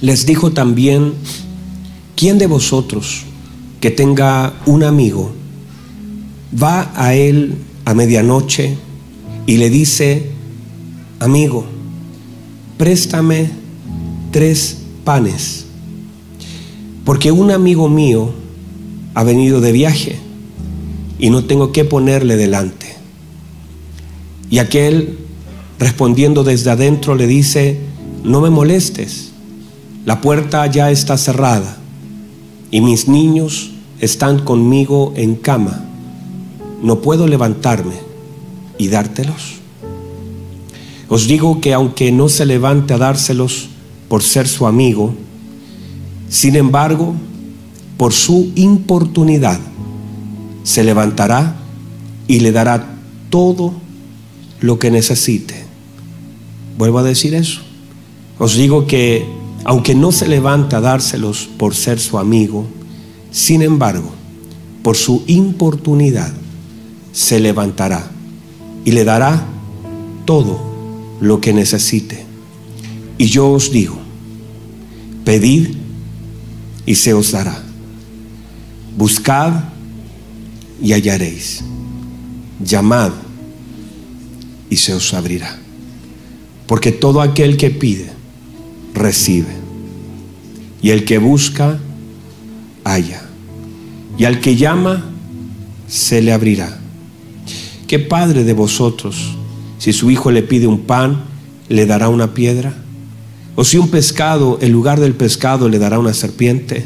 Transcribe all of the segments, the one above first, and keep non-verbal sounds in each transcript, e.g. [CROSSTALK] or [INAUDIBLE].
Les dijo también, ¿quién de vosotros que tenga un amigo va a él a medianoche y le dice, amigo, préstame tres panes, porque un amigo mío ha venido de viaje y no tengo que ponerle delante. Y aquel, respondiendo desde adentro, le dice, no me molestes, la puerta ya está cerrada y mis niños están conmigo en cama. No puedo levantarme y dártelos. Os digo que aunque no se levante a dárselos por ser su amigo, sin embargo, por su importunidad, se levantará y le dará todo lo que necesite. Vuelvo a decir eso. Os digo que aunque no se levanta a dárselos por ser su amigo, sin embargo, por su importunidad, se levantará y le dará todo lo que necesite. Y yo os digo, pedid y se os dará. Buscad y hallaréis. Llamad y se os abrirá. Porque todo aquel que pide, recibe. Y el que busca, halla. Y al que llama, se le abrirá. ¿Qué padre de vosotros, si su hijo le pide un pan, le dará una piedra? ¿O si un pescado, en lugar del pescado, le dará una serpiente?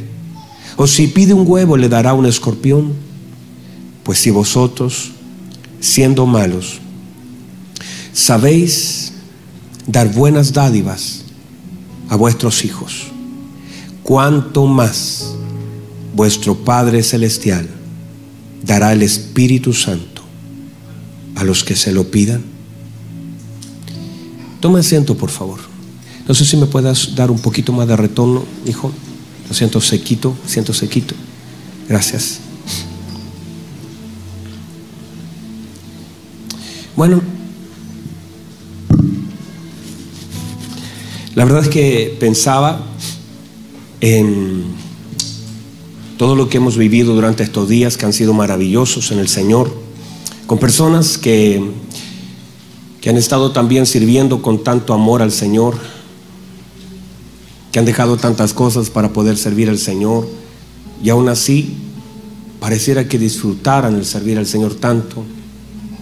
¿O si pide un huevo, le dará un escorpión? Pues si vosotros, siendo malos, sabéis dar buenas dádivas a vuestros hijos, cuanto más vuestro Padre Celestial dará el Espíritu Santo a los que se lo pidan. Toma asiento, por favor. No sé si me puedas dar un poquito más de retorno, hijo. Lo siento sequito, siento sequito. Gracias. Bueno, La verdad es que pensaba en todo lo que hemos vivido durante estos días que han sido maravillosos en el Señor, con personas que, que han estado también sirviendo con tanto amor al Señor, que han dejado tantas cosas para poder servir al Señor y aún así pareciera que disfrutaran el servir al Señor tanto.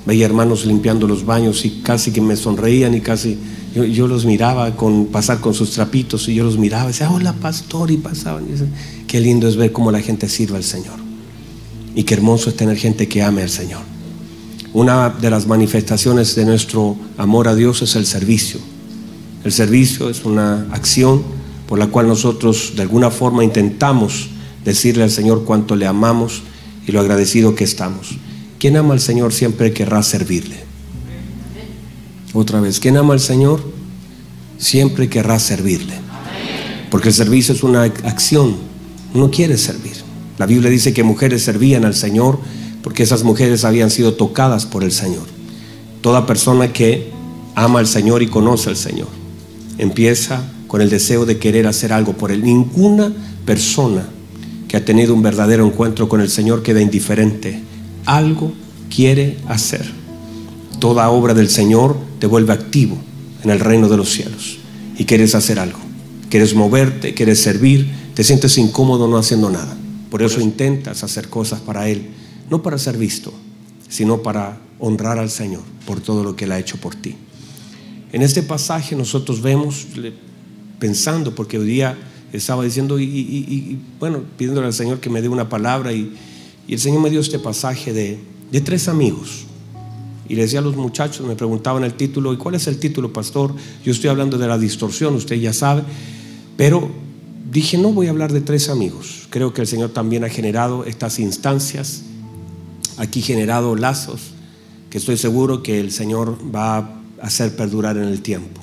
Veía hermanos limpiando los baños y casi que me sonreían y casi yo, los miraba con pasar con sus trapitos y yo los miraba y decía, hola pastor, y pasaban. Y qué lindo es ver cómo la gente sirve al Señor. Y qué hermoso es tener gente que ame al Señor. Una de las manifestaciones de nuestro amor a Dios es el servicio. El servicio es una acción por la cual nosotros de alguna forma intentamos decirle al Señor cuánto le amamos y lo agradecido que estamos. Quien ama al Señor siempre querrá servirle. Otra vez, quien ama al Señor siempre querrá servirle. Porque el servicio es una acción. Uno quiere servir. La Biblia dice que mujeres servían al Señor porque esas mujeres habían sido tocadas por el Señor. Toda persona que ama al Señor y conoce al Señor empieza con el deseo de querer hacer algo por Él. Ninguna persona que ha tenido un verdadero encuentro con el Señor queda indiferente. Algo quiere hacer. Toda obra del Señor te vuelve activo en el reino de los cielos y quieres hacer algo, quieres moverte, quieres servir, te sientes incómodo no haciendo nada. Por eso intentas hacer cosas para Él, no para ser visto, sino para honrar al Señor por todo lo que Él ha hecho por ti. En este pasaje nosotros vemos, pensando, porque hoy día estaba diciendo, y, bueno, pidiéndole al Señor que me dé una palabra, y, el Señor me dio este pasaje de, de tres amigos y le decía a los muchachos, me preguntaban el título, ¿y cuál es el título, pastor? Yo estoy hablando de la distorsión, usted ya sabe, pero dije, no voy a hablar de tres amigos. Creo que el Señor también ha generado estas instancias, aquí generado lazos, que estoy seguro que el Señor va a hacer perdurar en el tiempo.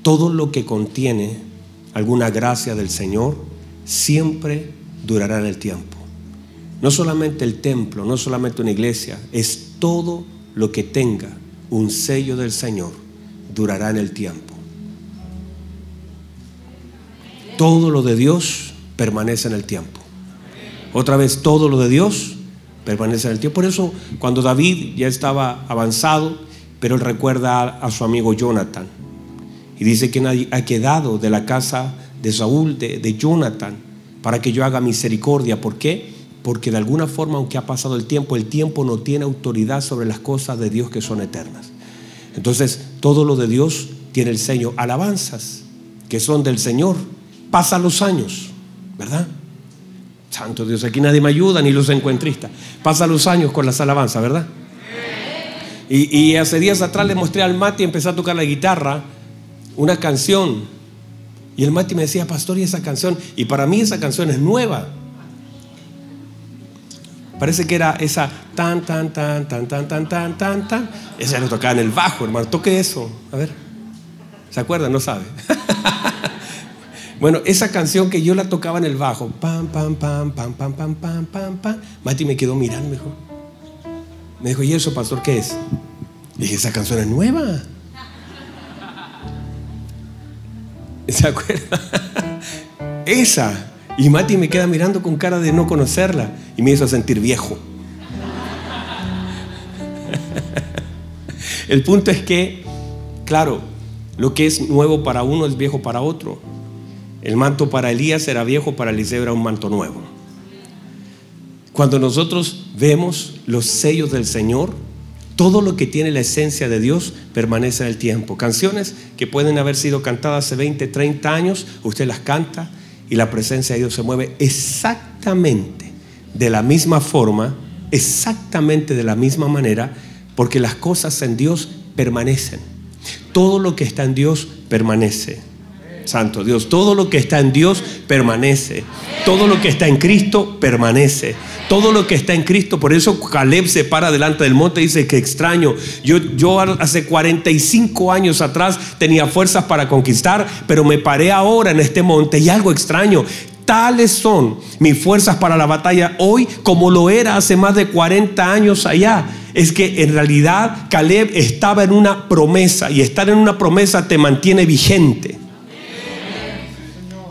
Todo lo que contiene alguna gracia del Señor siempre durará en el tiempo. No solamente el templo, no solamente una iglesia, es todo lo que tenga un sello del Señor durará en el tiempo. todo lo de Dios permanece en el tiempo. Otra vez, todo lo de Dios permanece en el tiempo. Por eso, cuando David ya estaba avanzado, pero él recuerda a, su amigo Jonathan. Y dice que ha quedado de la casa de Saúl, de, de Jonathan, para que yo haga misericordia. ¿Por qué? Porque de alguna forma, aunque ha pasado el tiempo, el tiempo no tiene autoridad sobre las cosas de Dios que son eternas. Entonces, todo lo de Dios tiene el sello. Alabanzas que son del Señor. Pasan los años, ¿verdad? Santo Dios, aquí nadie me ayuda, ni los encuentristas. Pasan los años con las alabanzas, ¿verdad? Y, hace días atrás le mostré al Mati, empecé a tocar la guitarra, una canción. Y el Mati me decía, pastor, ¿y esa canción? Y para mí esa canción es nueva. Parece que era esa tan, tan, tan, tan, tan, tan, tan, tan, tan. Esa lo tocaba en el bajo, hermano. Toque eso. A ver. ¿Se acuerdan? No sabe. [LAUGHS] bueno, esa canción que yo la tocaba en el bajo. Pam, pam, pam, pam, pam, pam, pam, pam, pam. Mati me quedó mirando, me dijo. Me dijo, ¿y eso, pastor, qué es? dije, esa canción es nueva. [LAUGHS] ¿Se acuerda? [LAUGHS] esa. Y Mati me queda mirando con cara de no conocerla y me hizo sentir viejo. [LAUGHS] El punto es que, claro, lo que es nuevo para uno es viejo para otro. El manto para Elías era viejo, para Eliseo era un manto nuevo. Cuando nosotros vemos los sellos del Señor, todo lo que tiene la esencia de Dios permanece en el tiempo. Canciones que pueden haber sido cantadas hace 20, 30 años, usted las canta y la presencia de Dios se mueve exactamente de la misma forma, exactamente de la misma manera, porque las cosas en Dios permanecen. Todo lo que está en Dios permanece. Santo Dios, todo lo que está en Dios permanece. Todo lo que está en Cristo permanece todo lo que está en Cristo. Por eso Caleb se para delante del monte y dice que extraño. Yo, yo hace 45 años atrás tenía fuerzas para conquistar, pero me paré ahora en este monte y algo extraño. Tales son mis fuerzas para la batalla hoy como lo era hace más de 40 años allá. Es que en realidad Caleb estaba en una promesa y estar en una promesa te mantiene vigente.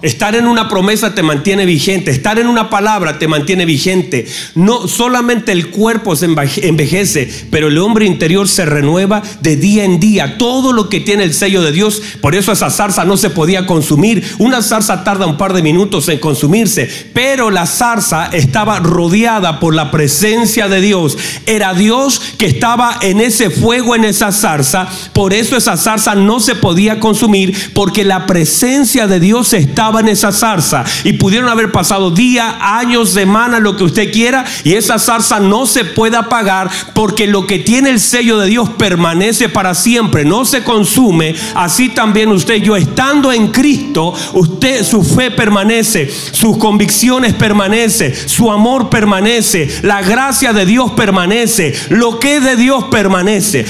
Estar en una promesa te mantiene vigente, estar en una palabra te mantiene vigente. No solamente el cuerpo se envejece, pero el hombre interior se renueva de día en día. Todo lo que tiene el sello de Dios, por eso esa zarza no se podía consumir. Una zarza tarda un par de minutos en consumirse, pero la zarza estaba rodeada por la presencia de Dios. Era Dios que estaba en ese fuego en esa zarza, por eso esa zarza no se podía consumir porque la presencia de Dios estaba en esa zarza y pudieron haber pasado días, años, semanas, lo que usted quiera, y esa zarza no se puede apagar porque lo que tiene el sello de Dios permanece para siempre, no se consume. Así también usted, yo estando en Cristo, usted, su fe permanece, sus convicciones permanece, su amor permanece, la gracia de Dios permanece, lo que es de Dios permanece.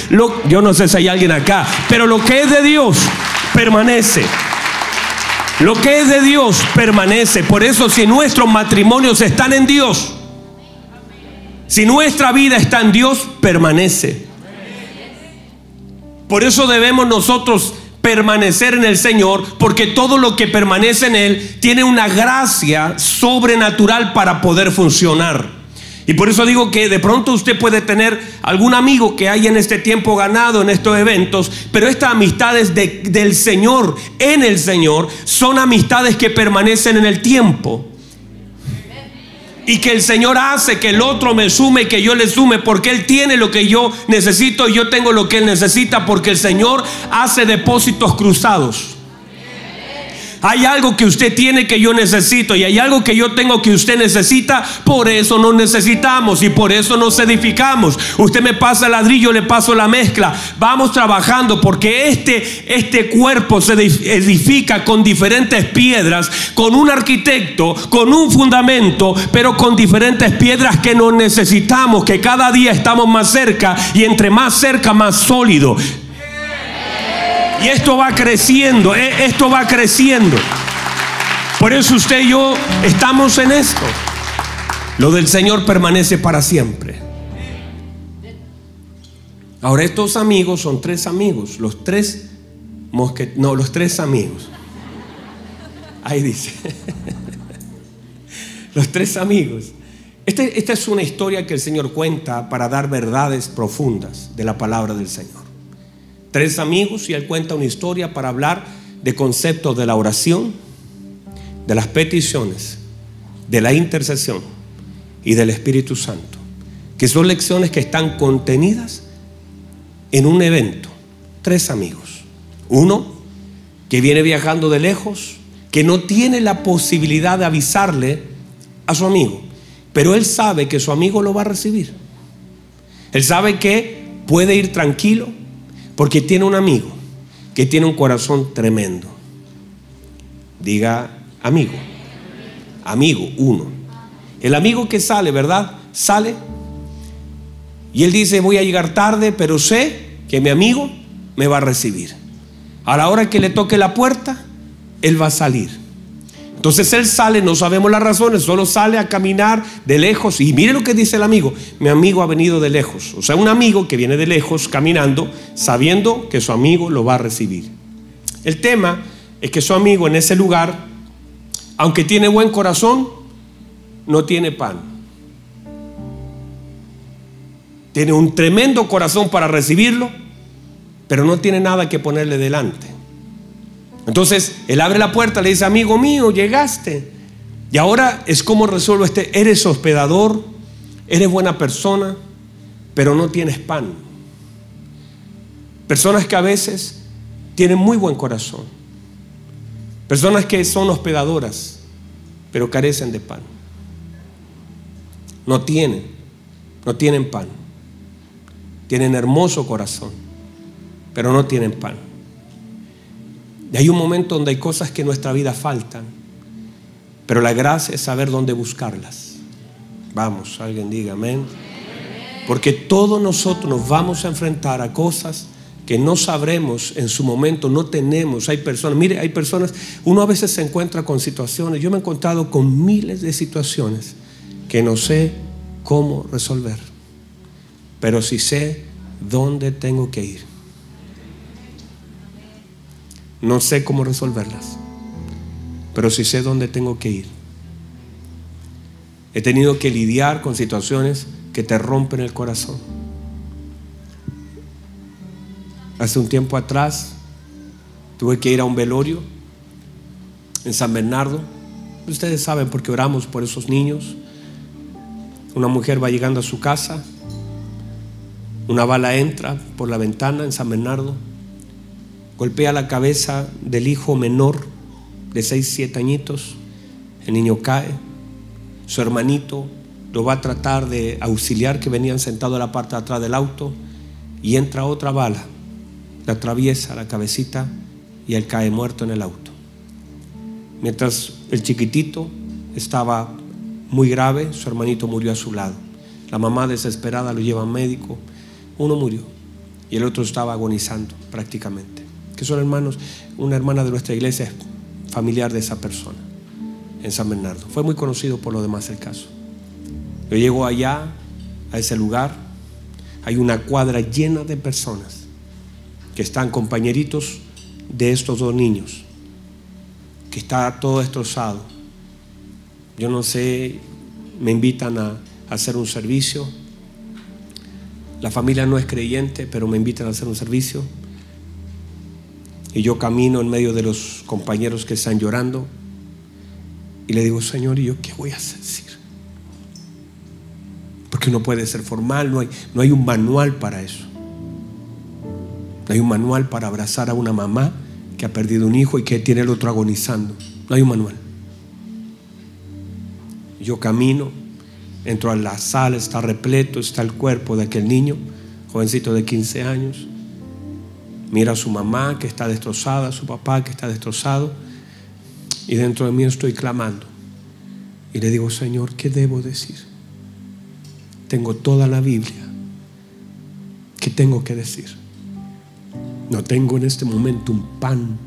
Yo no sé si hay alguien acá, pero lo que es de Dios permanece. Lo que es de Dios permanece. Por eso si nuestros matrimonios están en Dios, si nuestra vida está en Dios, permanece. Por eso debemos nosotros permanecer en el Señor, porque todo lo que permanece en Él tiene una gracia sobrenatural para poder funcionar. Y por eso digo que de pronto usted puede tener algún amigo que haya en este tiempo ganado en estos eventos, pero estas amistades del Señor, en el Señor, son amistades que permanecen en el tiempo. Y que el Señor hace que el otro me sume, que yo le sume, porque Él tiene lo que yo necesito y yo tengo lo que Él necesita, porque el Señor hace depósitos cruzados. Hay algo que usted tiene que yo necesito y hay algo que yo tengo que usted necesita. Por eso nos necesitamos y por eso nos edificamos. Usted me pasa el ladrillo, le paso la mezcla. Vamos trabajando porque este, este cuerpo se edifica con diferentes piedras, con un arquitecto, con un fundamento, pero con diferentes piedras que nos necesitamos, que cada día estamos más cerca y entre más cerca, más sólido. Y esto va creciendo, eh, esto va creciendo. Por eso usted y yo estamos en esto. Lo del Señor permanece para siempre. Ahora estos amigos son tres amigos, los tres mosqueteros, no, los tres amigos. Ahí dice. [LAUGHS] Los tres amigos. Este, esta es una historia que el Señor cuenta para dar verdades profundas de la palabra del Señor. Tres amigos y Él cuenta una historia para hablar de conceptos de la oración, de las peticiones, de la intercesión y del Espíritu Santo, que son lecciones que están contenidas en un evento. Tres amigos. Uno que viene viajando de lejos, que no tiene la posibilidad de avisarle a su amigo, pero él sabe que su amigo lo va a recibir. Él sabe que puede ir tranquilo porque tiene un amigo que tiene un corazón tremendo. Diga amigo. Amigo, uno. El amigo que sale, ¿verdad? Sale y él dice, voy a llegar tarde, pero sé que mi amigo me va a recibir. A la hora que le toque la puerta, él va a salir. Entonces él sale, no sabemos las razones, solo sale a caminar de lejos. Y mire lo que dice el amigo, mi amigo ha venido de lejos. O sea, un amigo que viene de lejos caminando, sabiendo que su amigo lo va a recibir. El tema es que su amigo en ese lugar, aunque tiene buen corazón, no tiene pan. Tiene un tremendo corazón para recibirlo, pero no tiene nada que ponerle delante. Entonces, él abre la puerta, le dice, amigo mío, llegaste. Y ahora es como resuelvo este, eres hospedador, eres buena persona, pero no tienes pan. Personas que a veces tienen muy buen corazón. Personas que son hospedadoras, pero carecen de pan. No tienen, no tienen pan. Tienen hermoso corazón, pero no tienen pan. Y hay un momento donde hay cosas que en nuestra vida faltan, pero la gracia es saber dónde buscarlas. Vamos, alguien diga amén. Porque todos nosotros nos vamos a enfrentar a cosas que no sabremos en su momento, no tenemos. Hay personas, mire, hay personas, uno a veces se encuentra con situaciones, yo me he encontrado con miles de situaciones que no sé cómo resolver, pero sí sé dónde tengo que ir. No sé cómo resolverlas, pero sí sé dónde tengo que ir. He tenido que lidiar con situaciones que te rompen el corazón. Hace un tiempo atrás tuve que ir a un velorio en San Bernardo. Ustedes saben porque oramos por esos niños. Una mujer va llegando a su casa, una bala entra por la ventana en San Bernardo golpea la cabeza del hijo menor de 6, 7 añitos, el niño cae, su hermanito lo va a tratar de auxiliar que venían sentado en la parte de atrás del auto y entra otra bala, le atraviesa la cabecita y él cae muerto en el auto. Mientras el chiquitito estaba muy grave, su hermanito murió a su lado. La mamá desesperada lo lleva al médico, uno murió y el otro estaba agonizando prácticamente que son hermanos, una hermana de nuestra iglesia es familiar de esa persona en San Bernardo. Fue muy conocido por lo demás el caso. Yo llego allá, a ese lugar, hay una cuadra llena de personas que están compañeritos de estos dos niños, que está todo destrozado. Yo no sé, me invitan a, a hacer un servicio. La familia no es creyente, pero me invitan a hacer un servicio y yo camino en medio de los compañeros que están llorando y le digo, Señor, ¿y yo qué voy a decir? Porque no puede ser formal, no hay, no hay un manual para eso. No hay un manual para abrazar a una mamá que ha perdido un hijo y que tiene el otro agonizando. No hay un manual. Yo camino, entro a la sala, está repleto, está el cuerpo de aquel niño, jovencito de 15 años. Mira a su mamá que está destrozada, a su papá que está destrozado. Y dentro de mí estoy clamando. Y le digo, Señor, ¿qué debo decir? Tengo toda la Biblia. ¿Qué tengo que decir? No tengo en este momento un pan.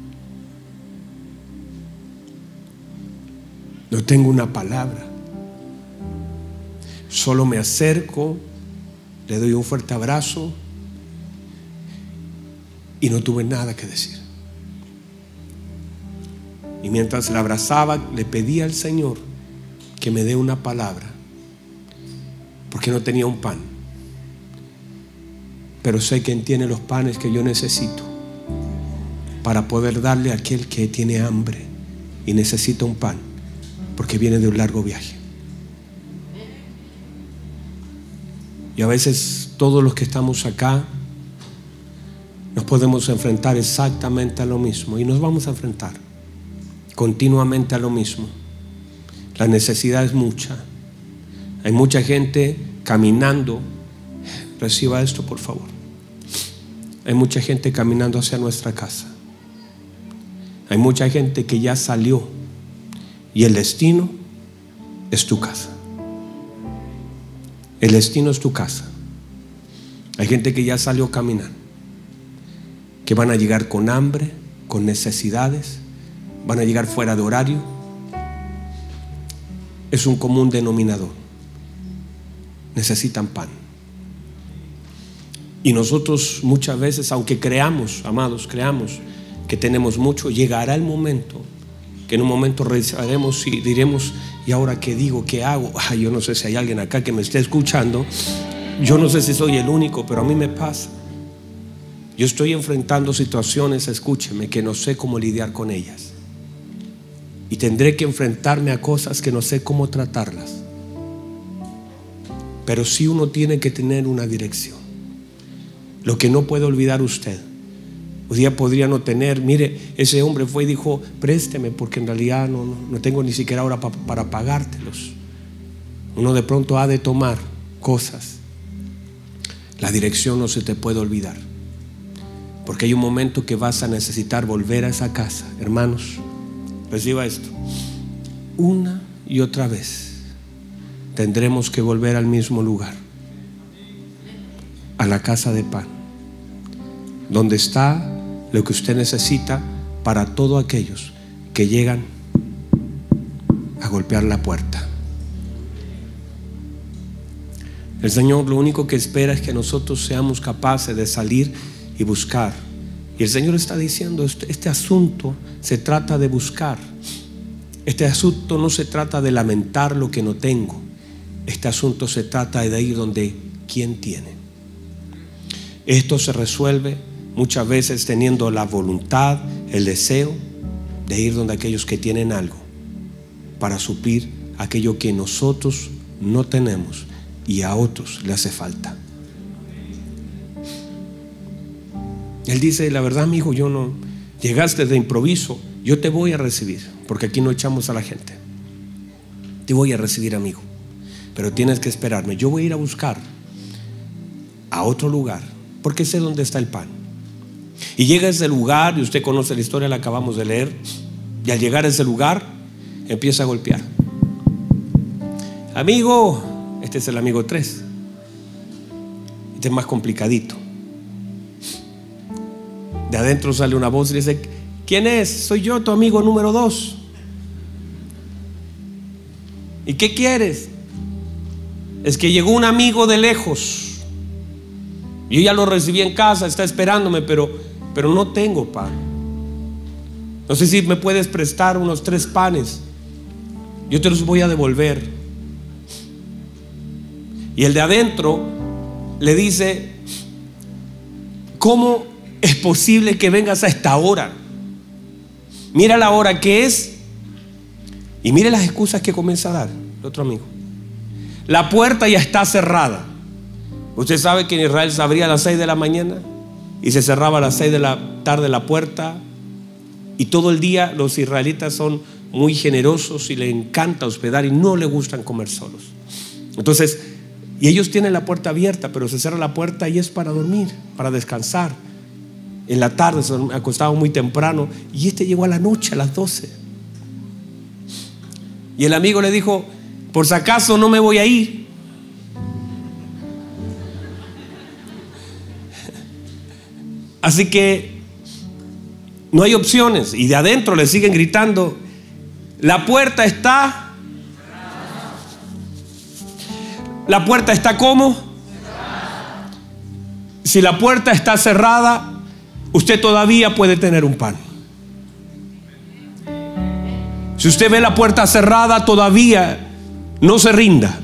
No tengo una palabra. Solo me acerco, le doy un fuerte abrazo y no tuve nada que decir. Y mientras la abrazaba, le pedía al Señor que me dé una palabra, porque no tenía un pan. Pero sé que tiene los panes que yo necesito para poder darle a aquel que tiene hambre y necesita un pan, porque viene de un largo viaje. Y a veces todos los que estamos acá nos podemos enfrentar exactamente a lo mismo y nos vamos a enfrentar continuamente a lo mismo. La necesidad es mucha. Hay mucha gente caminando. Reciba esto, por favor. Hay mucha gente caminando hacia nuestra casa. Hay mucha gente que ya salió y el destino es tu casa. El destino es tu casa. Hay gente que ya salió caminando, que van a llegar con hambre, con necesidades, van a llegar fuera de horario. Es un común denominador. Necesitan pan. Y nosotros muchas veces, aunque creamos, amados, creamos que tenemos mucho, llegará el momento que en un momento revisaremos y diremos, ¿y ahora qué digo? ¿Qué hago? [LAUGHS] yo no sé si hay alguien acá que me esté escuchando. Yo no sé si soy el único, pero a mí me pasa. Yo estoy enfrentando situaciones, escúcheme, que no sé cómo lidiar con ellas. Y tendré que enfrentarme a cosas que no sé cómo tratarlas. Pero sí uno tiene que tener una dirección. Lo que no puede olvidar usted Hoy día podría no tener, mire, ese hombre fue y dijo, présteme porque en realidad no, no, tengo ni siquiera ahora para pagártelos. Uno de pronto ha de tomar cosas. La dirección no se te puede olvidar. Porque hay un momento que vas a necesitar volver a esa casa. Hermanos, reciba esto. Una y otra vez tendremos que volver al mismo lugar. A la casa de pan. Donde está lo que usted necesita para todos aquellos que llegan a golpear la puerta. El Señor lo único que espera es que nosotros seamos capaces de salir y buscar. Y el Señor está diciendo, este, este, asunto se trata de buscar. Este asunto no se trata de lamentar lo que no tengo. Este asunto se trata de ir donde quien tiene. Esto se resuelve muchas veces teniendo la voluntad, el deseo de ir donde aquellos que tienen algo para suplir aquello que nosotros no tenemos y a otros le hace falta. Él dice, la verdad, mi hijo, yo no llegaste de improviso, yo te voy a recibir, porque aquí no echamos a la gente. Te voy a recibir, amigo, pero tienes que esperarme. Yo voy a ir a buscar a otro lugar, porque sé dónde está el pan. Y llega a ese lugar, y usted conoce la historia, la acabamos de leer, y al llegar a ese lugar empieza a golpear. Amigo, este es el amigo 3. Este es más complicadito. De adentro sale una voz y dice, ¿quién es? Soy yo, tu amigo número 2. ¿Y qué quieres? Es que llegó un amigo de lejos. Yo ya lo recibí en casa, está esperándome, pero pero no tengo pan. No sé si me puedes prestar unos tres panes. Yo te los voy a devolver. Y el de adentro le dice, ¿cómo es posible que vengas a esta hora? Mira la hora que es y mire las excusas que comienza a dar el otro amigo. La puerta ya está cerrada. Usted sabe que en Israel se abría a las seis de la mañana y se cerraba a las seis de la tarde la puerta y todo el día los israelitas son muy generosos y les encanta hospedar y no les gustan comer solos. Entonces, y ellos tienen la puerta abierta, pero se cierra la puerta y es para dormir, para descansar. En la tarde se acostaba muy temprano y este llegó a la noche, a las 12. Y el amigo le dijo, por si acaso no me voy a ir, [LAUGHS] Así que no hay opciones. Y de adentro le siguen gritando, la puerta está... La puerta está como? Si la puerta está cerrada, usted todavía puede tener un pan. Si usted ve la puerta cerrada, todavía no se rinda.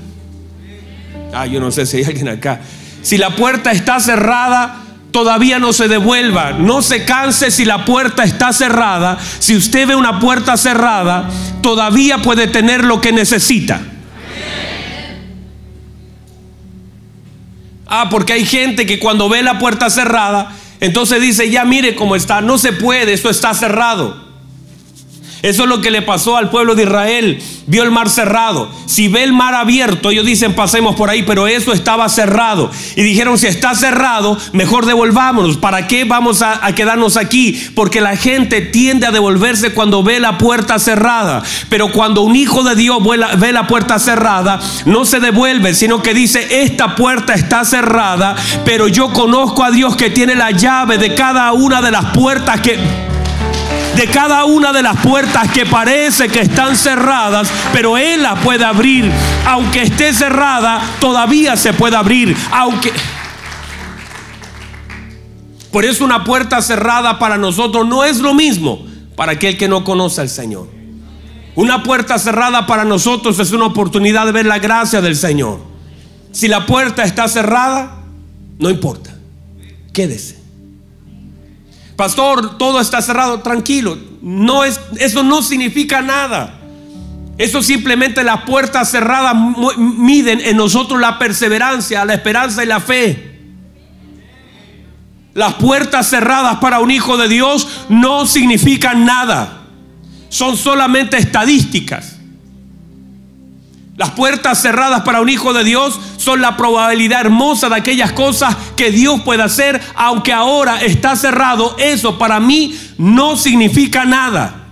Ah, yo no sé si hay alguien acá. Si la puerta está cerrada, todavía no se devuelva. No se canse si la puerta está cerrada. Si usted ve una puerta cerrada, todavía puede tener lo que necesita. Ah, porque hay gente que cuando ve la puerta cerrada, entonces dice, ya mire cómo está, no se puede, esto está cerrado. Eso es lo que le pasó al pueblo de Israel. Vio el mar cerrado. Si ve el mar abierto, ellos dicen pasemos por ahí, pero eso estaba cerrado. Y dijeron, si está cerrado, mejor devolvámonos. ¿Para qué vamos a, quedarnos aquí? Porque la gente tiende a devolverse cuando ve la puerta cerrada. Pero cuando un hijo de Dios ve la puerta cerrada, no se devuelve, sino que dice, esta puerta está cerrada, pero yo conozco a Dios que tiene la llave de cada una de las puertas que de cada una de las puertas que parece que están cerradas, pero Él las puede abrir. Aunque esté cerrada, todavía se puede abrir. Aunque... Por eso una puerta cerrada para nosotros no es lo mismo para aquel que no conoce al Señor. Una puerta cerrada para nosotros es una oportunidad de ver la gracia del Señor. Si la puerta está cerrada, no importa. Quédese. Pastor, todo está cerrado, tranquilo. No es, eso no significa nada. Eso simplemente las puertas cerradas miden en nosotros la perseverancia, la esperanza y la fe. Las puertas cerradas para un hijo de Dios no significan nada. Son solamente estadísticas. Las puertas cerradas para un hijo de Dios son la probabilidad hermosa de aquellas cosas que Dios puede hacer, aunque ahora está cerrado. Eso para mí no significa nada.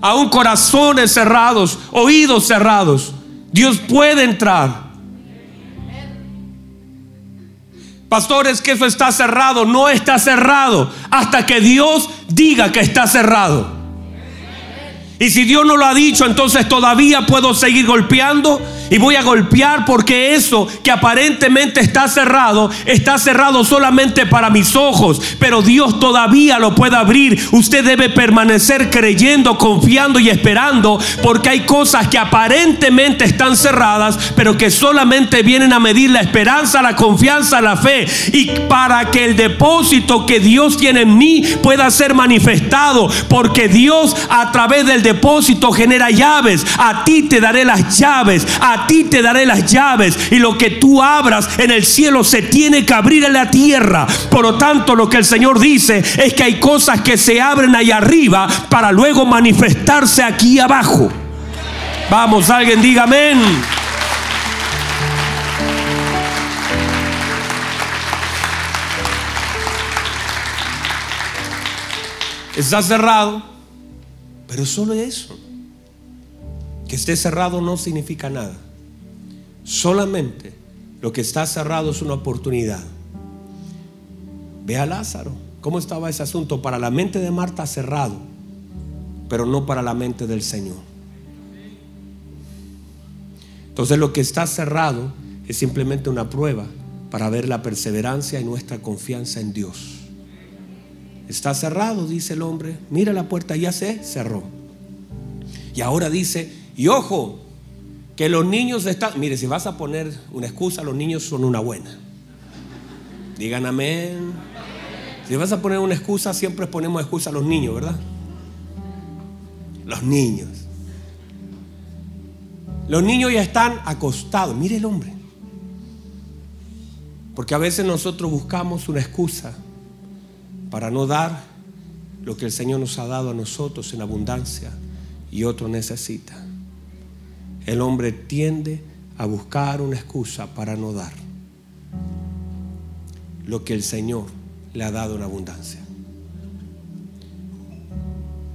Aún corazones cerrados, oídos cerrados, Dios puede entrar. Pastores, que eso está cerrado. No está cerrado hasta que Dios diga que está cerrado. Y si Dios no lo ha dicho, entonces todavía puedo seguir golpeando y voy a golpear porque eso que aparentemente está cerrado, está cerrado solamente para mis ojos, pero Dios todavía lo puede abrir. Usted debe permanecer creyendo, confiando y esperando porque hay cosas que aparentemente están cerradas, pero que solamente vienen a medir la esperanza, la confianza, la fe. Y para que el depósito que Dios tiene en mí pueda ser manifestado, porque Dios a través del depósito genera llaves. A ti te daré las llaves. A ti te daré las llaves y lo que tú abras en el cielo se tiene que abrir en la tierra. Por lo tanto, lo que el Señor dice es que hay cosas que se abren ahí arriba para luego manifestarse aquí abajo. Vamos, alguien diga amén. Está cerrado, pero solo eso. Que esté cerrado no significa nada. Solamente lo que está cerrado es una oportunidad. Ve a Lázaro. ¿Cómo estaba ese asunto? Para la mente de Marta cerrado, pero no para la mente del Señor. Entonces lo que está cerrado es simplemente una prueba para ver la perseverancia y nuestra confianza en Dios. Está cerrado, dice el hombre. Mira la puerta, ya se cerró. Y ahora dice, y ojo, que los niños están, mire, si vas a poner una excusa, los niños son una buena. Digan amén. Si vas a poner una excusa, siempre ponemos excusa a los niños, ¿verdad? Los niños. Los niños ya están acostados. Mire el hombre. Porque a veces nosotros buscamos una excusa para no dar lo que el Señor nos ha dado a nosotros en abundancia y otro necesita el hombre tiende a buscar una excusa para no dar lo que el Señor le ha dado en abundancia.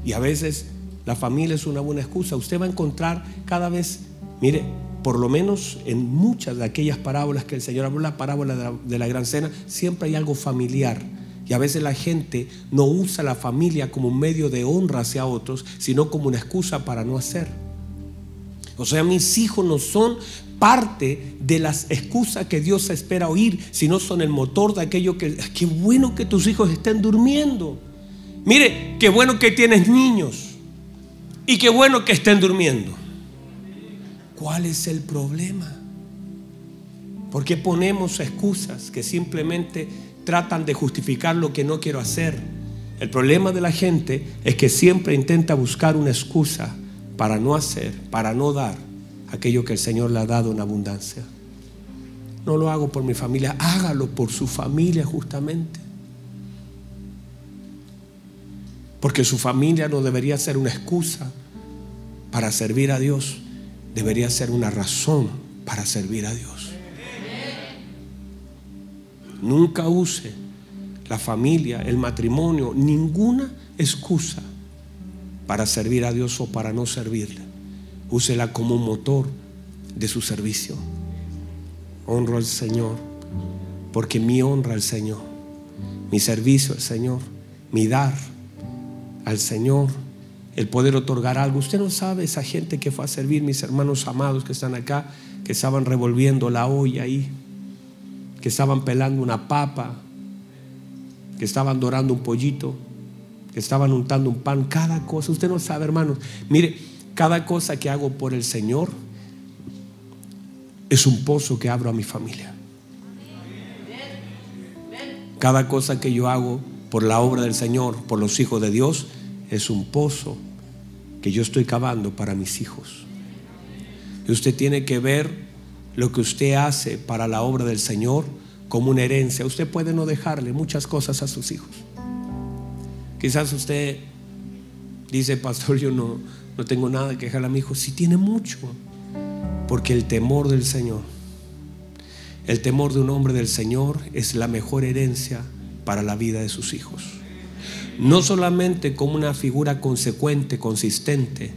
Y a veces la familia es una buena excusa. Usted va a encontrar cada vez, mire, por lo menos en muchas de aquellas parábolas que el Señor habló, la parábola de la, gran cena, siempre hay algo familiar. Y a veces la gente no usa la familia como un medio de honra hacia otros, sino como una excusa para no hacer. O sea, mis hijos no son parte de las excusas que Dios espera oír, sino son el motor de aquello que, qué bueno que tus hijos estén durmiendo. Mire, qué bueno que tienes niños y qué bueno que estén durmiendo. ¿Cuál es el problema? ¿Por qué ponemos excusas que simplemente tratan de justificar lo que no quiero hacer? El problema de la gente es que siempre intenta buscar una excusa para no hacer, para no dar aquello que el Señor le ha dado en abundancia. No lo hago por mi familia, hágalo por su familia justamente. Porque su familia no debería ser una excusa para servir a Dios, debería ser una razón para servir a Dios. Nunca use la familia, el matrimonio, ninguna excusa para servir a Dios o para no servirle. Úsela como un motor de su servicio. Honro al Señor, porque mi honra al Señor, mi servicio al Señor, mi dar al Señor, el poder otorgar algo. Usted no sabe esa gente que fue a servir, mis hermanos amados que están acá, que estaban revolviendo la olla ahí, que estaban pelando una papa, que estaban dorando un pollito, estaban untando un pan, cada cosa. Usted no sabe, hermanos. Mire, cada cosa que hago por el Señor es un pozo que abro a mi familia. Cada cosa que yo hago por la obra del Señor, por los hijos de Dios, es un pozo que yo estoy cavando para mis hijos. Y usted tiene que ver lo que usted hace para la obra del Señor como una herencia. Usted puede no dejarle muchas cosas a sus hijos. Quizás usted dice, pastor, yo no, no tengo nada que dejarle a mi hijo. Si tiene mucho. Porque el temor del Señor, el temor de un hombre del Señor es la mejor herencia para la vida de sus hijos no solamente como una figura consecuente, consistente,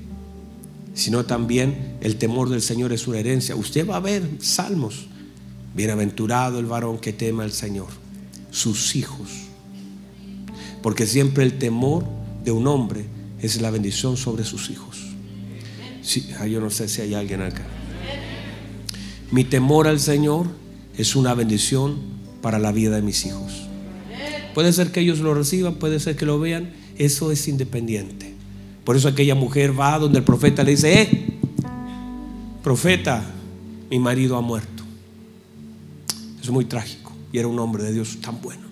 sino también el temor del Señor es una herencia. Usted va a ver salmos. Bienaventurado el varón que tema al Señor, sus hijos. Porque siempre el temor de un hombre es la bendición sobre sus hijos. Sí, ah, yo no sé si hay alguien acá. Mi temor al Señor es una bendición para la vida de mis hijos. Puede ser que ellos lo reciban, puede ser que lo vean. Eso es independiente. Por eso aquella mujer va donde el profeta le dice, eh, profeta, mi marido ha muerto. Es muy trágico. Y era un hombre de Dios tan bueno.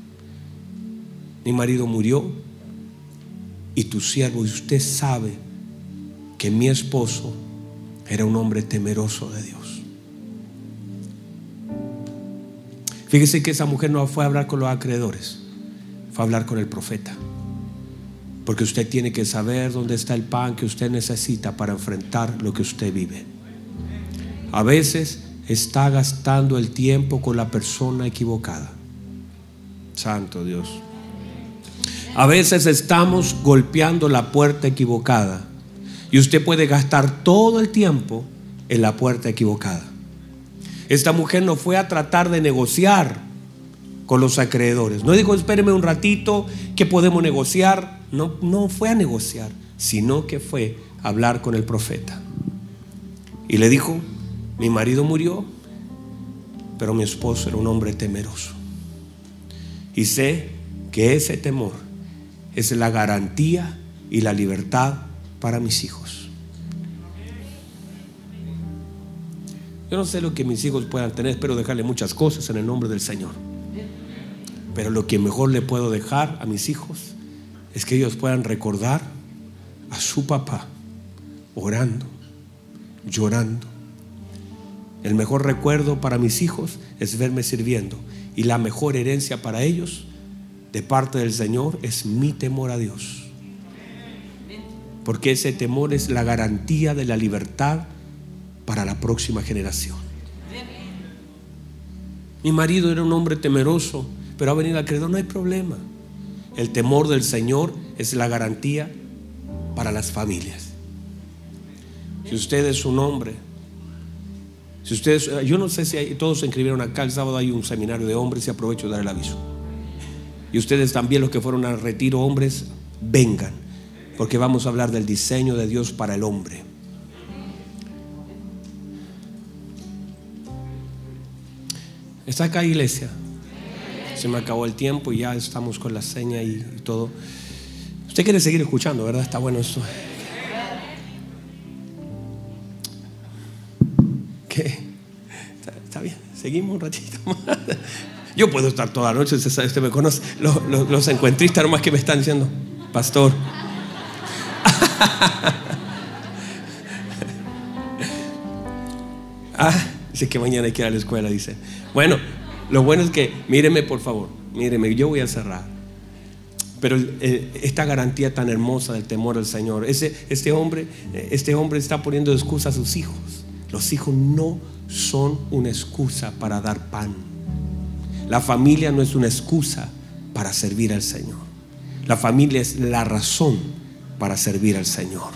Mi marido murió y tu siervo, y usted sabe que mi esposo era un hombre temeroso de Dios. Fíjese que esa mujer no fue a hablar con los acreedores hablar con el profeta. Porque usted tiene que saber dónde está el pan que usted necesita para enfrentar lo que usted vive. A veces está gastando el tiempo con la persona equivocada. Santo Dios. A veces estamos golpeando la puerta equivocada y usted puede gastar todo el tiempo en la puerta equivocada. Esta mujer no fue a tratar de negociar con los acreedores. No dijo, espéreme un ratito, que podemos negociar. No, no fue a negociar, sino que fue a hablar con el profeta. Y le dijo, mi marido murió, pero mi esposo era un hombre temeroso. Y sé que ese temor es la garantía y la libertad para mis hijos. Yo no sé lo que mis hijos puedan tener, espero dejarle muchas cosas en el nombre del Señor. Pero lo que mejor le puedo dejar a mis hijos es que ellos puedan recordar a su papá orando, llorando. El mejor recuerdo para mis hijos es verme sirviendo. Y la mejor herencia para ellos de parte del Señor es mi temor a Dios. Porque ese temor es la garantía de la libertad para la próxima generación. Mi marido era un hombre temeroso pero ha venido acreedor, no hay problema. El temor del Señor es la garantía para las familias. Si usted es un hombre, si ustedes, yo no sé si todos se inscribieron acá, el sábado hay un seminario de hombres y aprovecho de dar el aviso. Y ustedes también los que fueron al retiro hombres, vengan, porque vamos a hablar del diseño de Dios para el hombre. ¿Está acá iglesia? Se me acabó el tiempo y ya estamos con la seña y, todo. Usted quiere seguir escuchando, ¿verdad? Está bueno esto. ¿Qué? Está, bien, seguimos un ratito más. Yo puedo estar toda la noche, usted, me conoce. Los, los, los encuentristas nomás que me están diciendo, pastor. [LAUGHS] ah, dice que mañana hay que ir a la escuela, dice. Bueno, lo bueno es que, míreme por favor, míreme, yo voy a cerrar. Pero esta garantía tan hermosa del temor al Señor, ese, este, hombre, este hombre está poniendo excusa a sus hijos. Los hijos no son una excusa para dar pan. La familia no es una excusa para servir al Señor. La familia es la razón para servir al Señor.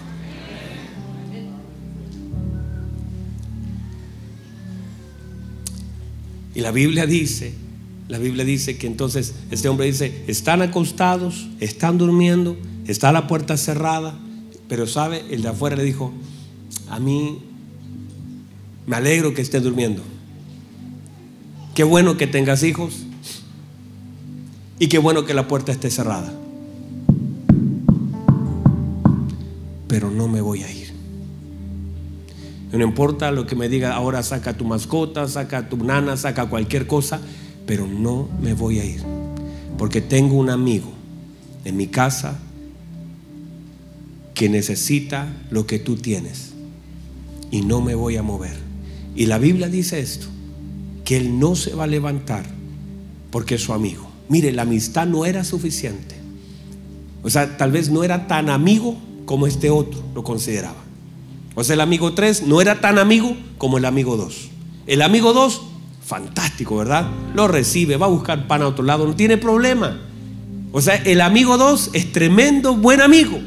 Y la Biblia dice, la Biblia dice que entonces este hombre dice, están acostados, están durmiendo, está la puerta cerrada, pero sabe, el de afuera le dijo, a mí me alegro que estés durmiendo. Qué bueno que tengas hijos y qué bueno que la puerta esté cerrada. Pero no me voy a ir. No importa lo que me diga, ahora saca tu mascota, saca tu nana, saca cualquier cosa, pero no me voy a ir. Porque tengo un amigo en mi casa que necesita lo que tú tienes. Y no me voy a mover. Y la Biblia dice esto, que él no se va a levantar porque es su amigo. Mire, la amistad no era suficiente. O sea, tal vez no era tan amigo como este otro lo consideraba. O sea, el amigo 3 no era tan amigo como el amigo 2. El amigo 2, fantástico, ¿verdad? Lo recibe, va a buscar pan a otro lado, no tiene problema. O sea, el amigo 2 es tremendo buen amigo.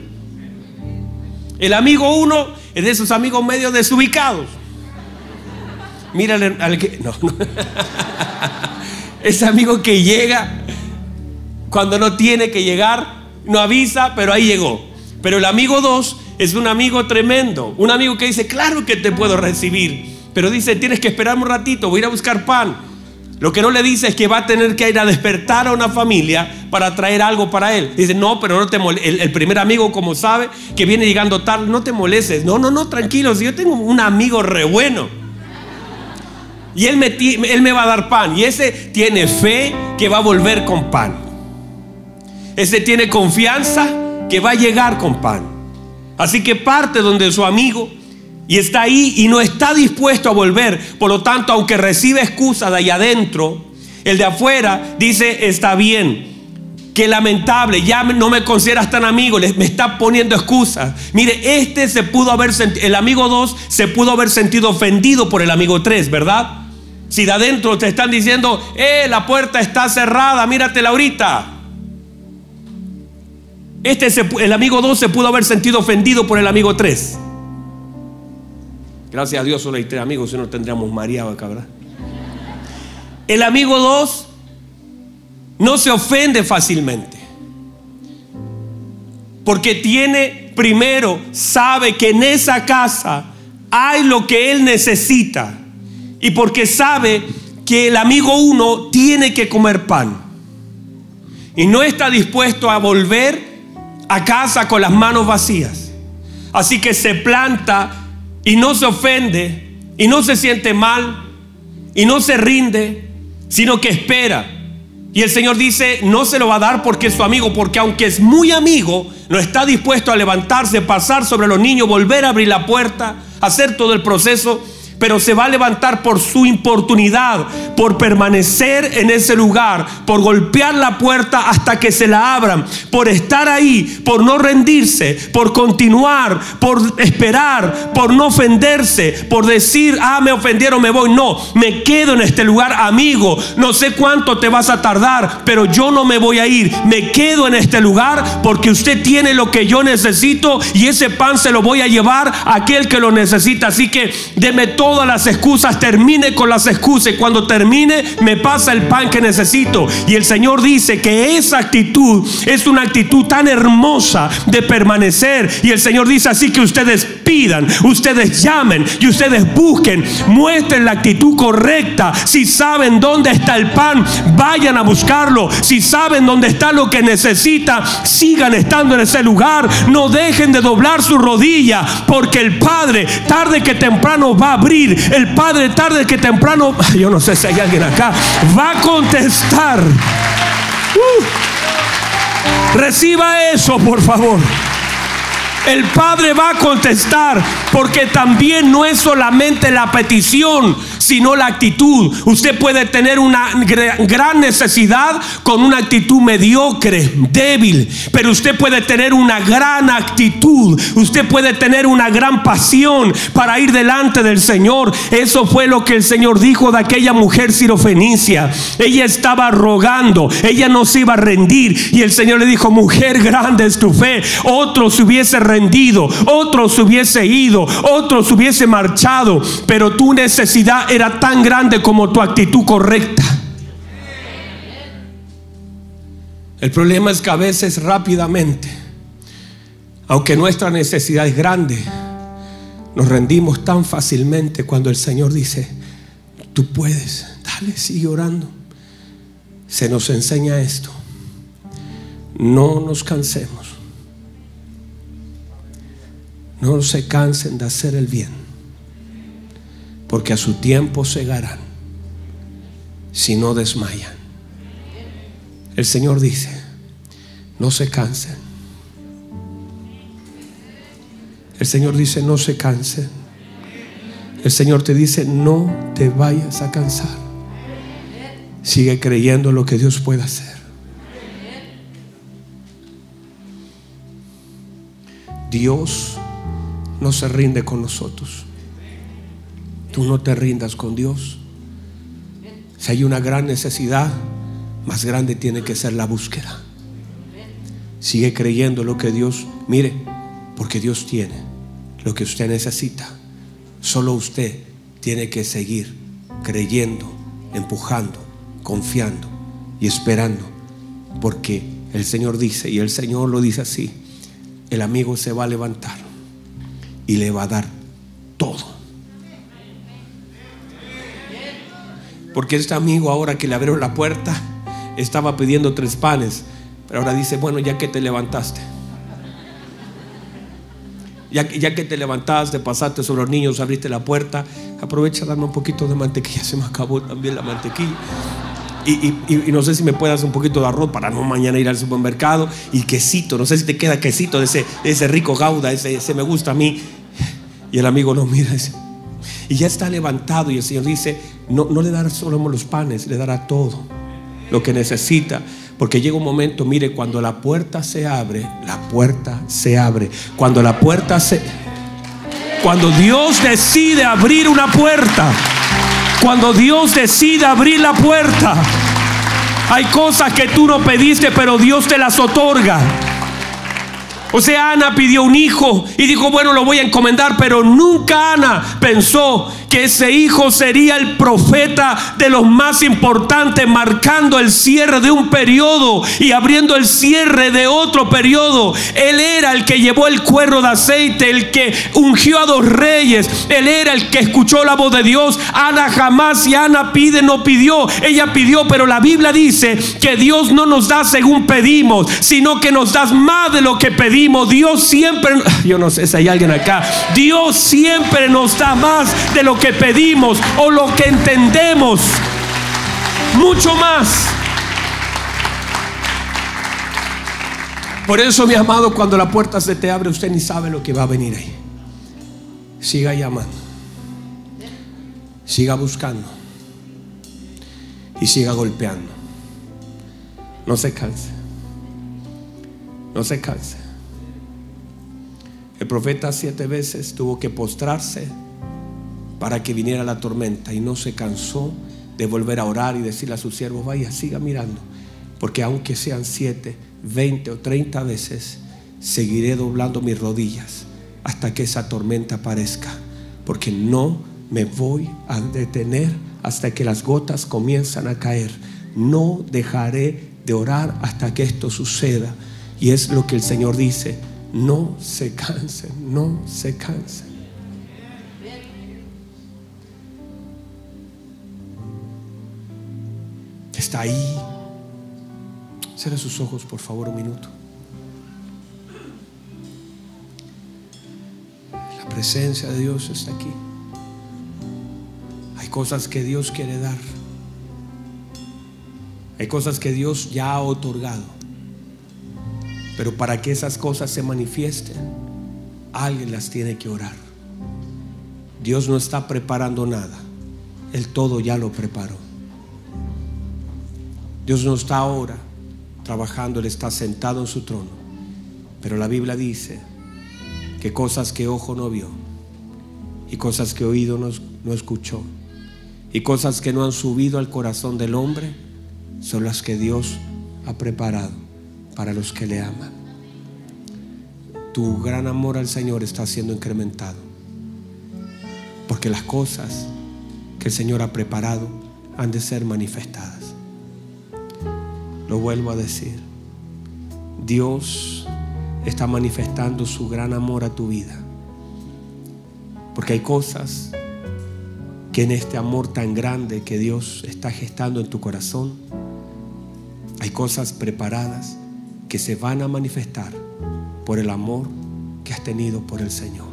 El amigo 1 es de esos amigos medio desubicados. Mírale al que. No, no. [LAUGHS] Ese amigo que llega cuando no tiene que llegar, no avisa, pero ahí llegó. Pero el amigo 2 es un amigo tremendo. Un amigo que dice, claro que te puedo recibir. Pero dice, tienes que esperar un ratito, voy a ir a buscar pan. Lo que no le dice es que va a tener que ir a despertar a una familia para traer algo para él. Dice, no, pero no te el, primer amigo, como sabe, que viene llegando tarde, no te molestes. No, no, no, tranquilo. Yo tengo un amigo re bueno. Y él me, va a dar pan. Y ese tiene fe que va a volver con pan. Ese tiene confianza que va a llegar con pan. Así que parte donde su amigo y está ahí y no está dispuesto a volver. Por lo tanto, aunque recibe excusa de ahí adentro, el de afuera dice, está bien. Qué lamentable, ya no me consideras tan amigo, me está poniendo excusas. Mire, este se pudo haber sentido, el amigo 2 se pudo haber sentido ofendido por el amigo 3, ¿verdad? Si de adentro te están diciendo, eh, la puerta está cerrada, míratela ahorita. Este el amigo 2 se pudo haber sentido ofendido por el amigo 3. Gracias a Dios solo hay tres amigos, si no tendríamos mareado acá, ¿verdad? El amigo 2 no se ofende fácilmente. Porque tiene, primero, sabe que en esa casa hay lo que él necesita. Y porque sabe que el amigo 1 tiene que comer pan. Y no está dispuesto a volver a casa con las manos vacías. Así que se planta y no se ofende y no se siente mal y no se rinde, sino que espera. Y el Señor dice, no se lo va a dar porque es su amigo, porque aunque es muy amigo, no está dispuesto a levantarse, pasar sobre los niños, volver a abrir la puerta, hacer todo el proceso pero se va a levantar por su importunidad, por permanecer en ese lugar, por golpear la puerta hasta que se la abran, por estar ahí, por no rendirse, por continuar, por esperar, por no ofenderse, por decir, ah, me ofendieron, me voy. No, me quedo en este lugar, amigo. No sé cuánto te vas a tardar, pero yo no me voy a ir. Me quedo en este lugar porque usted tiene lo que yo necesito y ese pan se lo voy a llevar a aquel que lo necesita. Así que deme todo todas las excusas, termine con las excusas. Y cuando termine, me pasa el pan que necesito. Y el Señor dice que esa actitud es una actitud tan hermosa de permanecer. Y el Señor dice así que ustedes pidan, ustedes llamen y ustedes busquen, muestren la actitud correcta. Si saben dónde está el pan, vayan a buscarlo. Si saben dónde está lo que necesita, sigan estando en ese lugar. No dejen de doblar su rodilla, porque el Padre tarde que temprano va a abrir. El Padre tarde que temprano, [LAUGHS] yo no sé si hay alguien acá, va a contestar. Uh. reciba eso, por favor. El Padre va a contestar porque también no es solamente la petición, sino la actitud. Usted puede tener una gran necesidad con una actitud mediocre, débil, pero usted puede tener una gran actitud. Usted puede tener una gran pasión para ir delante del Señor. Eso fue lo que el Señor dijo de aquella mujer sirofenicia. Ella estaba rogando, ella no se iba a rendir y el Señor le dijo, mujer grande es tu fe. Otro se hubiese rendido, otro se hubiese ido, otro se hubiese marchado, pero tu necesidad era tan grande como tu actitud correcta. El problema es que a veces rápidamente, aunque nuestra necesidad es grande, nos rendimos tan fácilmente cuando el Señor dice, tú puedes, dale, sigue orando. Se nos enseña esto. No nos cansemos. No se cansen de hacer el bien porque a su tiempo segarán si no desmayan. El Señor dice, no se cansen. El Señor dice, no se cansen. El Señor te dice, no te vayas a cansar. Sigue creyendo lo que Dios puede hacer. Dios no se rinde con nosotros tú no te rindas con Dios. Si hay una gran necesidad, más grande tiene que ser la búsqueda. Sigue creyendo lo que Dios, mire, porque Dios tiene lo que usted necesita. Solo usted tiene que seguir creyendo, empujando, confiando y esperando. Porque el Señor dice, y el Señor lo dice así, el amigo se va a levantar y le va a dar todo Porque este amigo ahora que le abrió la puerta estaba pidiendo tres panes. Pero ahora dice, bueno, ya que te levantaste. Ya, ya que te levantaste, pasaste sobre los niños, abriste la puerta, aprovecha darme un poquito de mantequilla. [LAUGHS] Se me acabó también la mantequilla. Y, no sé si me puedas un poquito de arroz para no mañana ir al supermercado. Y quesito, no sé si te queda quesito de ese, ese rico gauda, ese, ese me gusta a mí. Y el amigo no mira, dice, y ya está levantado y el Señor dice, no, no le dará solo los panes, le dará todo lo que necesita. Porque llega un momento, mire, cuando la puerta se abre, la puerta se abre. Cuando la puerta se... Cuando Dios decide abrir una puerta, cuando Dios decide abrir la puerta, hay cosas que tú no pediste, pero Dios te las otorga. O sea, Ana pidió un hijo y dijo, bueno, lo voy a encomendar, pero nunca Ana pensó que ese hijo sería el profeta de los más importantes, marcando el cierre de un periodo y abriendo el cierre de otro periodo. Él era el que llevó el cuerno de aceite, el que ungió a dos reyes, él era el que escuchó la voz de Dios. Ana jamás, y Ana pide, no pidió, ella pidió, pero la Biblia dice que Dios no nos da según pedimos, sino que nos da más de lo que pedimos. Dios siempre, yo no sé si hay alguien acá, Dios siempre nos da más de lo que pedimos o lo que entendemos. Mucho más. Por eso, mi amado, cuando la puerta se te abre, usted ni sabe lo que va a venir ahí. Siga llamando. Siga buscando. Y siga golpeando. No se canse. No se canse. El profeta siete veces tuvo que postrarse para que viniera la tormenta y no se cansó de volver a orar y decirle a sus siervos, vaya, siga mirando, porque aunque sean siete, veinte o treinta veces, seguiré doblando mis rodillas hasta que esa tormenta aparezca, porque no me voy a detener hasta que las gotas comienzan a caer. No dejaré de orar hasta que esto suceda. Y es lo que el Señor dice, no se cansen, no se cansen. Ahí. Cierre sus ojos, por favor, un minuto. La presencia de Dios está aquí. Hay cosas que Dios quiere dar. Hay cosas que Dios ya ha otorgado. Pero para que esas cosas se manifiesten, alguien las tiene que orar. Dios no está preparando nada. El todo ya lo preparó. Dios no está ahora trabajando, Él está sentado en su trono. Pero la Biblia dice que cosas que ojo no vio y cosas que oído no, no escuchó y cosas que no han subido al corazón del hombre son las que Dios ha preparado para los que le aman. Tu gran amor al Señor está siendo incrementado. Porque las cosas que el Señor ha preparado han de ser manifestadas. Vuelvo a decir. Dios está manifestando su gran amor a tu vida. Porque hay cosas que en este amor tan grande que Dios está gestando en tu corazón, hay cosas preparadas que se van a manifestar por el amor que has tenido por el Señor.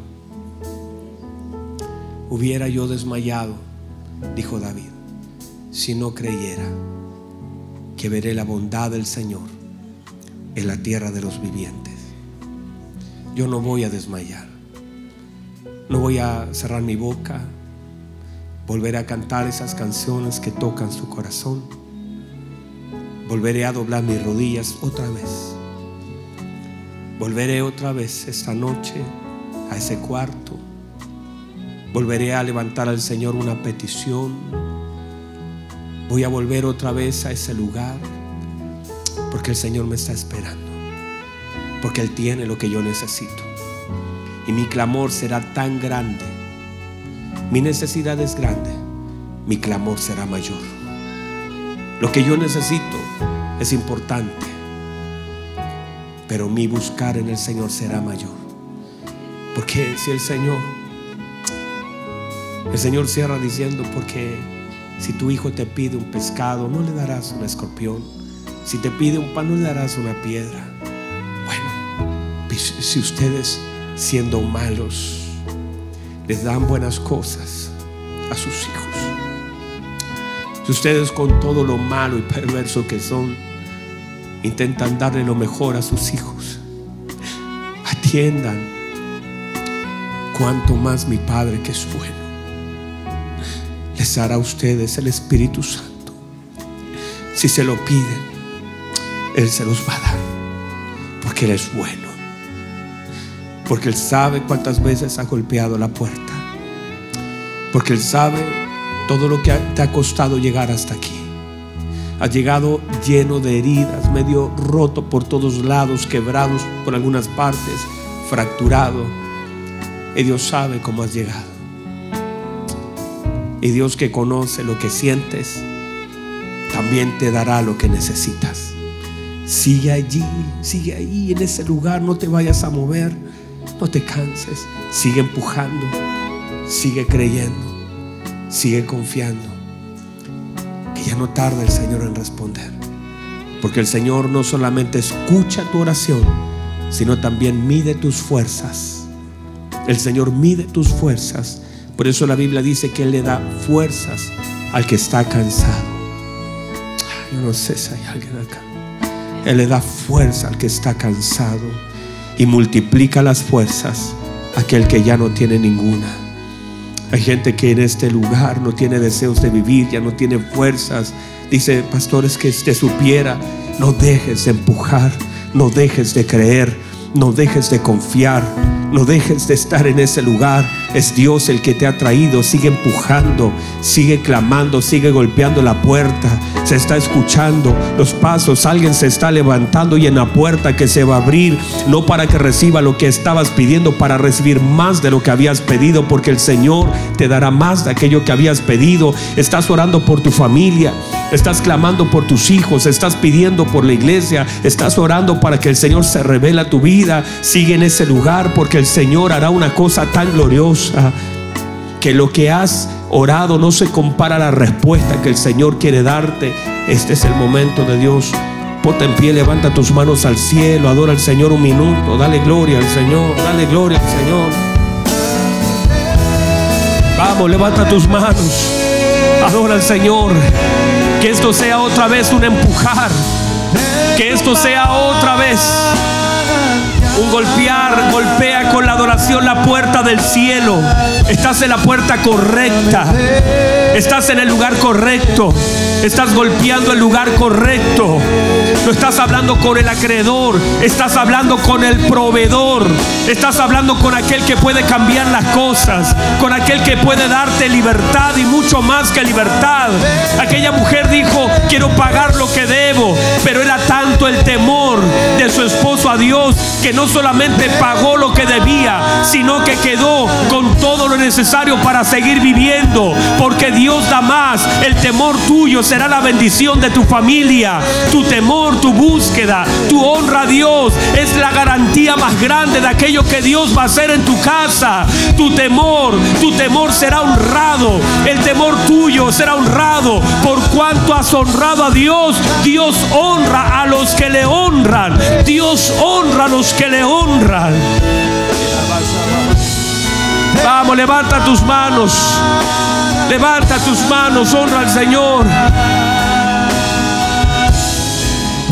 Hubiera yo desmayado, dijo David, si no creyera que veré la bondad del Señor en la tierra de los vivientes. Yo no voy a desmayar. No voy a cerrar mi boca. Volveré a cantar esas canciones que tocan su corazón Volveré a doblar mis rodillas otra vez. Volveré otra vez esta noche a ese cuarto. Volveré a levantar al Señor una petición. Voy a volver otra vez a ese lugar porque el Señor me está esperando. Porque Él tiene lo que yo necesito. Y mi clamor será tan grande. Mi necesidad es grande. Mi clamor será mayor. Lo que yo necesito es importante, pero mi buscar en el Señor será mayor. Porque si el Señor, el Señor cierra diciendo, porque si tu hijo te pide un pescado, no le darás un escorpión. Si te pide un pan, no le darás una piedra. Bueno, si ustedes siendo malos les dan buenas cosas a sus hijos, si ustedes con todo lo malo y perverso que son, intentan darle lo mejor a sus hijos, atiendan cuanto más mi Padre que es bueno, a ustedes el Espíritu Santo. Si se lo piden, Él se los va a dar, porque Él es bueno, porque Él sabe cuántas veces ha golpeado la puerta, porque Él sabe todo lo que te ha costado llegar hasta aquí. Has llegado lleno de heridas, medio roto por todos lados, quebrados por algunas partes, fracturado. Y Dios sabe cómo has llegado. Y Dios que conoce lo que sientes, también te dará lo que necesitas. Sigue allí, sigue ahí en ese lugar, no te vayas a mover, no te canses, sigue empujando, sigue creyendo. Sigue confiando que ya no tarda el Señor en responder. Porque el Señor no solamente escucha tu oración, sino también mide tus fuerzas. El Señor mide tus fuerzas. Por eso la Biblia dice que Él le da fuerzas al que está cansado. Yo no sé si hay alguien acá. Él le da fuerza al que está cansado y multiplica las fuerzas a aquel que ya no tiene ninguna. Hay gente que en este lugar no tiene deseos de vivir, ya no tiene fuerzas. Dice, pastores, que te supiera, no dejes de empujar, no dejes de creer, no dejes de confiar, no dejes de estar en ese lugar. Es Dios el que te ha traído, sigue empujando, Sigue clamando, sigue golpeando la puerta. Se está escuchando los pasos. Alguien se está levantando y en la puerta que se va a abrir, no para que reciba lo que estabas pidiendo, para recibir más de lo que habías pedido, porque el Señor te dará más de aquello que habías pedido. Estás orando por tu familia, estás clamando por tus hijos, estás pidiendo por la iglesia, estás orando para que el Señor se revele a tu vida. Sigue en ese lugar porque el Señor hará una cosa tan gloriosa que lo que has orado no se compara a la respuesta que el Señor quiere darte. Este es el momento de Dios. Ponte en pie, levanta tus manos al cielo, adora al Señor un minuto, dale gloria al Señor, dale gloria al Señor. Vamos, levanta tus manos, adora al Señor. Que esto sea otra vez un empujar, que esto sea otra vez un golpear, golpea con la adoración la puerta del cielo. Estás en la puerta correcta. Estás en el lugar correcto. Estás golpeando el lugar correcto. No estás hablando con el acreedor. Estás hablando con el proveedor. Estás hablando con aquel que puede cambiar las cosas. Con aquel que puede darte libertad y mucho más que libertad. Aquella mujer dijo, quiero pagar lo que debo. Pero era tanto el temor a Dios que no solamente pagó lo que debía, sino que quedó con todo lo necesario para seguir viviendo. Porque Dios da más. El temor tuyo será la bendición de tu familia. Tu temor, tu búsqueda, tu honra a Dios es la garantía más grande de aquello que Dios va a hacer en tu casa. Tu temor, tu temor será honrado. El temor tuyo será honrado. Por cuanto has honrado a Dios, Dios honra a los que le honran. Dios honra a los que le honran. Vamos, levanta tus manos. Levanta tus manos, honra al Señor.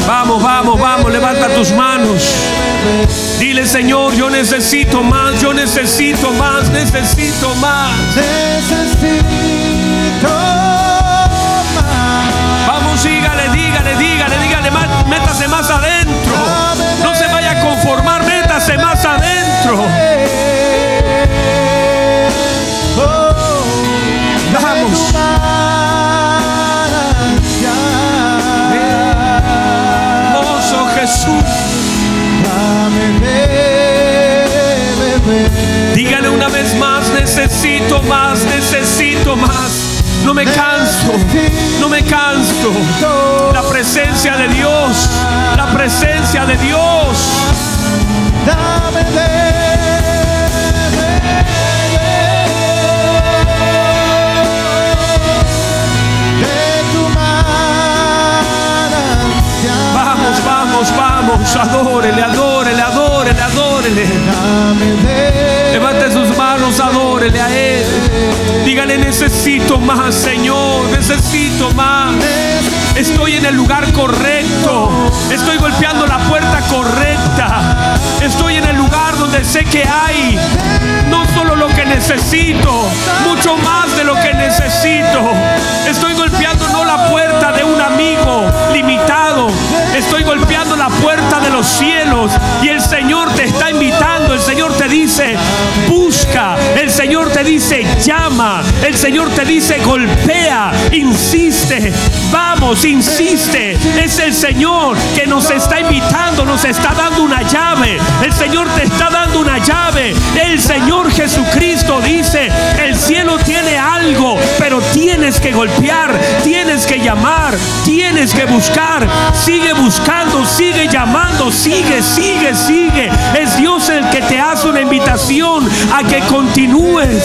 Vamos, vamos, vamos, levanta tus manos. Dile, Señor, yo necesito más, yo necesito más, necesito más. Necesito más. Vamos, dígale, dígale, dígale, dígale, métase más adentro. Métase más adentro. Vamos. Hermoso Jesús. Dígale una vez más, necesito más, necesito más. No me canso, no me canso. La presencia de Dios, la presencia de Dios. Vamos, vamos, vamos, adórele, adórele, adórele, adórele. Levante sus manos, adórele a Él. Dígale, necesito más, Señor, necesito más. Estoy en el lugar correcto. Estoy golpeando la puerta correcta. Estoy en el lugar donde sé que hay no solo lo que necesito, mucho más de lo que necesito. Estoy golpeando no la puerta de un amigo limitado. Estoy golpeando la puerta de los cielos y el Señor te está invitando. El Señor te dice, busca. El Señor te dice, llama. El Señor te dice, golpea, insiste. Vamos, insiste. Es el Señor que nos está invitando, nos está dando una llave. El Señor te está dando una llave. El Señor Jesucristo dice, el cielo tiene algo, pero tienes que golpear, tienes que llamar, tienes que buscar. Sigue buscando, sigue llamando, sigue, sigue, sigue. Es Dios el que te hace una invitación a que continúes.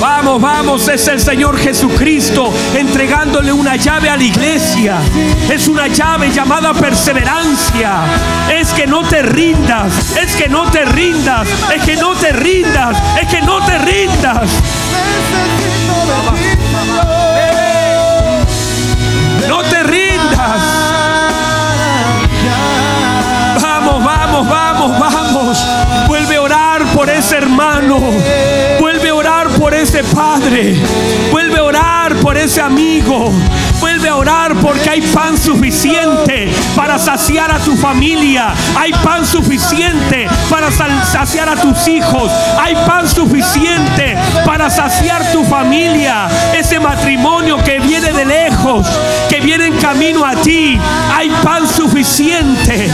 Vamos, vamos, es el Señor Jesucristo entregándole una llave a la iglesia. Es una llave llamada perseverancia. Es que no te rindas, es que no te rindas, es que no te rindas, es que no te rindas. No Vamos, vamos, vamos, vamos. Vuelve a orar por ese hermano. Vuelve a orar por ese padre. Vuelve a orar por ese amigo. Vuelve a orar porque hay pan suficiente para saciar a tu familia. Hay pan suficiente para saciar a tus hijos. Hay pan suficiente para saciar tu familia. Ese matrimonio que viene de lejos, que viene en camino a ti. Hay pan suficiente.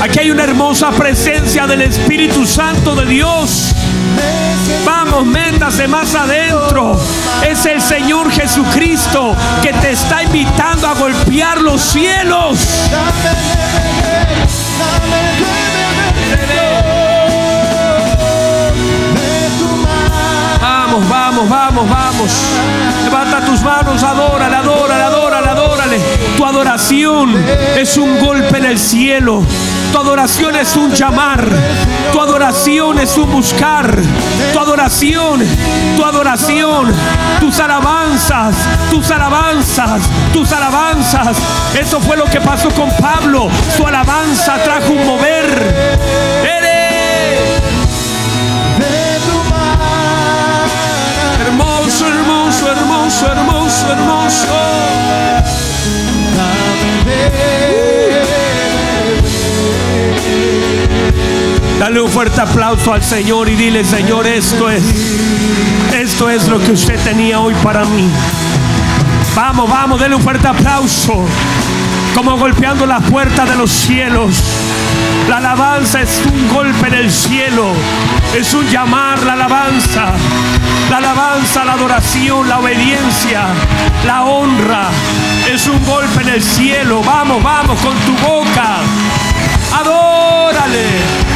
Aquí hay una hermosa presencia del Espíritu Santo de Dios. Vamos, métase más adentro. Es el Señor Jesucristo que te está invitando a golpear los cielos. Vamos, vamos, vamos, vamos. Levanta tus manos, adórale, adórale, adórale, adórale. Tu adoración es un golpe en el cielo. Tu adoración es un llamar. Tu adoración es un buscar. Tu adoración, tu adoración, tus alabanzas, tus alabanzas, tus alabanzas. Eso fue lo que pasó con Pablo. Su alabanza trajo un mover. hermoso, hermoso, hermoso, hermoso, Dale un fuerte aplauso al Señor y dile, Señor, esto es, esto es lo que usted tenía hoy para mí. Vamos, vamos, dale un fuerte aplauso. Como golpeando las puertas de los cielos. La alabanza es un golpe en el cielo. Es un llamar la alabanza. La alabanza, la adoración, la obediencia, la honra. Es un golpe en el cielo. Vamos, vamos con tu boca. Adórale.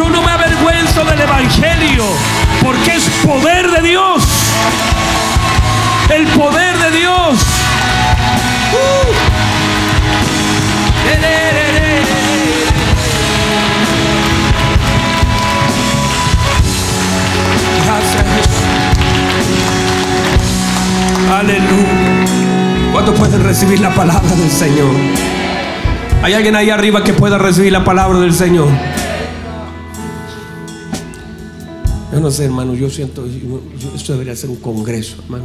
Yo no me avergüenzo del Evangelio porque es poder de Dios. El poder de Dios. Uh. Gracias Aleluya. ¿Cuántos pueden recibir la palabra del Señor? ¿Hay alguien ahí arriba que pueda recibir la palabra del Señor? Yo no sé, hermano, yo siento, esto debería ser un congreso, hermano.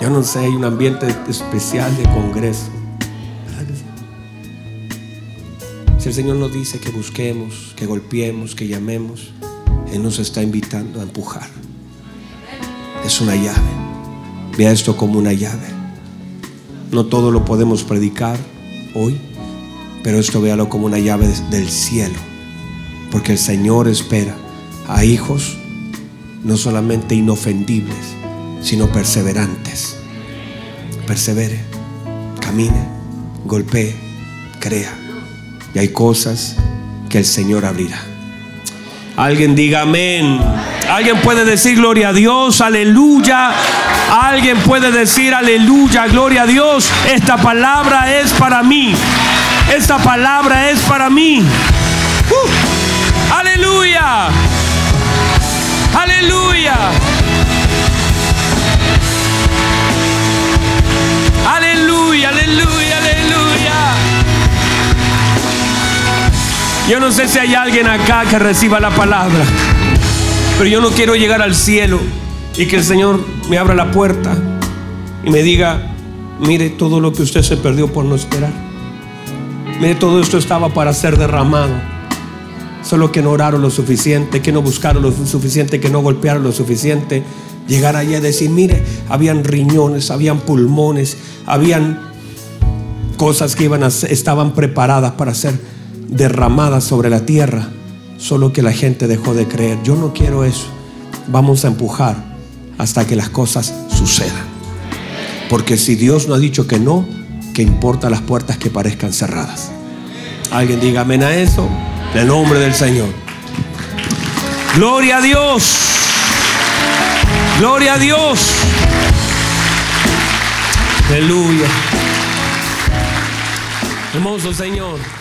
Yo no sé, hay un ambiente especial de congreso. Si el Señor nos dice que busquemos, que golpeemos, que llamemos, Él nos está invitando a empujar. Es una llave. Vea esto como una llave. No todo lo podemos predicar hoy, pero esto véalo como una llave del cielo. Porque el Señor espera a hijos no solamente inofendibles, sino perseverantes. Persevere, camine, golpee, crea. Y hay cosas que el Señor abrirá. Alguien diga amén. Alguien puede decir gloria a Dios, aleluya. Alguien puede decir aleluya, gloria a Dios. Esta palabra es para mí. Esta palabra es para mí. Uh, aleluya. Aleluya. Aleluya, aleluya, aleluya. Yo no sé si hay alguien acá que reciba la palabra, pero yo no quiero llegar al cielo y que el Señor me abra la puerta y me diga, mire todo lo que usted se perdió por no esperar. Mire, todo esto estaba para ser derramado Solo que no oraron lo suficiente, que no buscaron lo suficiente, que no golpearon lo suficiente. Llegar allí a decir, mire, habían riñones, habían pulmones, habían cosas que iban a, estaban preparadas para ser derramadas sobre la tierra. Solo que la gente dejó de creer. Yo no quiero eso. Vamos a empujar hasta que las cosas sucedan. Porque si Dios no ha dicho que no, que importa las puertas que parezcan cerradas. Alguien diga amén a eso. En el nombre del Señor. Gloria a Dios. Gloria a Dios. Aleluya. Hermoso Señor.